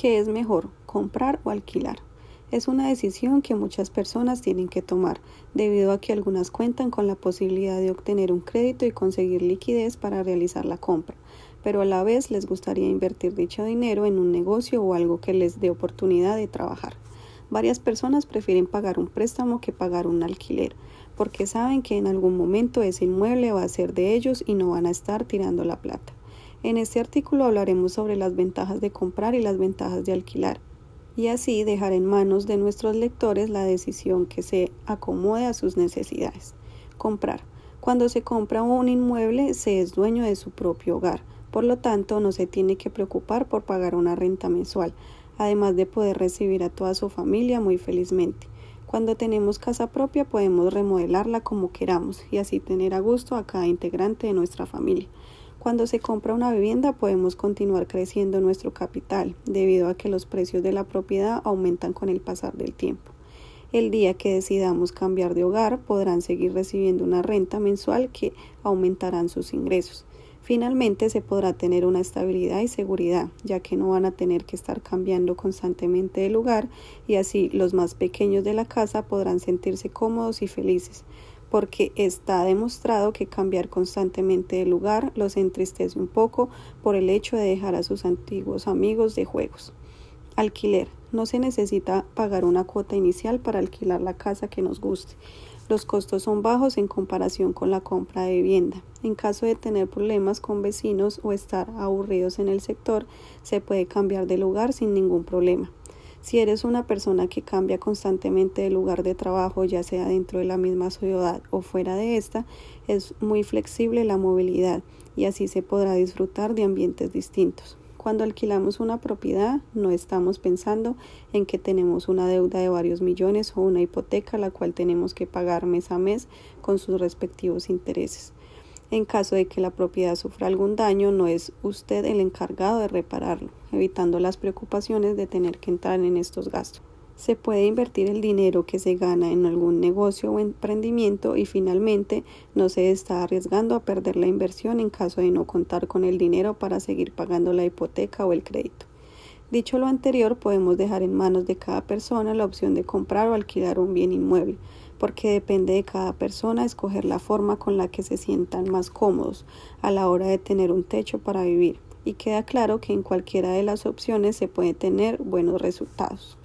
¿Qué es mejor, comprar o alquilar? Es una decisión que muchas personas tienen que tomar, debido a que algunas cuentan con la posibilidad de obtener un crédito y conseguir liquidez para realizar la compra, pero a la vez les gustaría invertir dicho dinero en un negocio o algo que les dé oportunidad de trabajar. Varias personas prefieren pagar un préstamo que pagar un alquiler, porque saben que en algún momento ese inmueble va a ser de ellos y no van a estar tirando la plata. En este artículo hablaremos sobre las ventajas de comprar y las ventajas de alquilar, y así dejar en manos de nuestros lectores la decisión que se acomode a sus necesidades. Comprar. Cuando se compra un inmueble se es dueño de su propio hogar, por lo tanto no se tiene que preocupar por pagar una renta mensual, además de poder recibir a toda su familia muy felizmente. Cuando tenemos casa propia podemos remodelarla como queramos y así tener a gusto a cada integrante de nuestra familia. Cuando se compra una vivienda podemos continuar creciendo nuestro capital debido a que los precios de la propiedad aumentan con el pasar del tiempo. El día que decidamos cambiar de hogar podrán seguir recibiendo una renta mensual que aumentarán sus ingresos. Finalmente se podrá tener una estabilidad y seguridad, ya que no van a tener que estar cambiando constantemente de lugar y así los más pequeños de la casa podrán sentirse cómodos y felices porque está demostrado que cambiar constantemente de lugar los entristece un poco por el hecho de dejar a sus antiguos amigos de juegos. Alquiler. No se necesita pagar una cuota inicial para alquilar la casa que nos guste. Los costos son bajos en comparación con la compra de vivienda. En caso de tener problemas con vecinos o estar aburridos en el sector, se puede cambiar de lugar sin ningún problema. Si eres una persona que cambia constantemente de lugar de trabajo, ya sea dentro de la misma ciudad o fuera de esta, es muy flexible la movilidad y así se podrá disfrutar de ambientes distintos. Cuando alquilamos una propiedad, no estamos pensando en que tenemos una deuda de varios millones o una hipoteca la cual tenemos que pagar mes a mes con sus respectivos intereses. En caso de que la propiedad sufra algún daño, no es usted el encargado de repararlo, evitando las preocupaciones de tener que entrar en estos gastos. Se puede invertir el dinero que se gana en algún negocio o emprendimiento y finalmente no se está arriesgando a perder la inversión en caso de no contar con el dinero para seguir pagando la hipoteca o el crédito. Dicho lo anterior, podemos dejar en manos de cada persona la opción de comprar o alquilar un bien inmueble, porque depende de cada persona escoger la forma con la que se sientan más cómodos a la hora de tener un techo para vivir y queda claro que en cualquiera de las opciones se puede tener buenos resultados.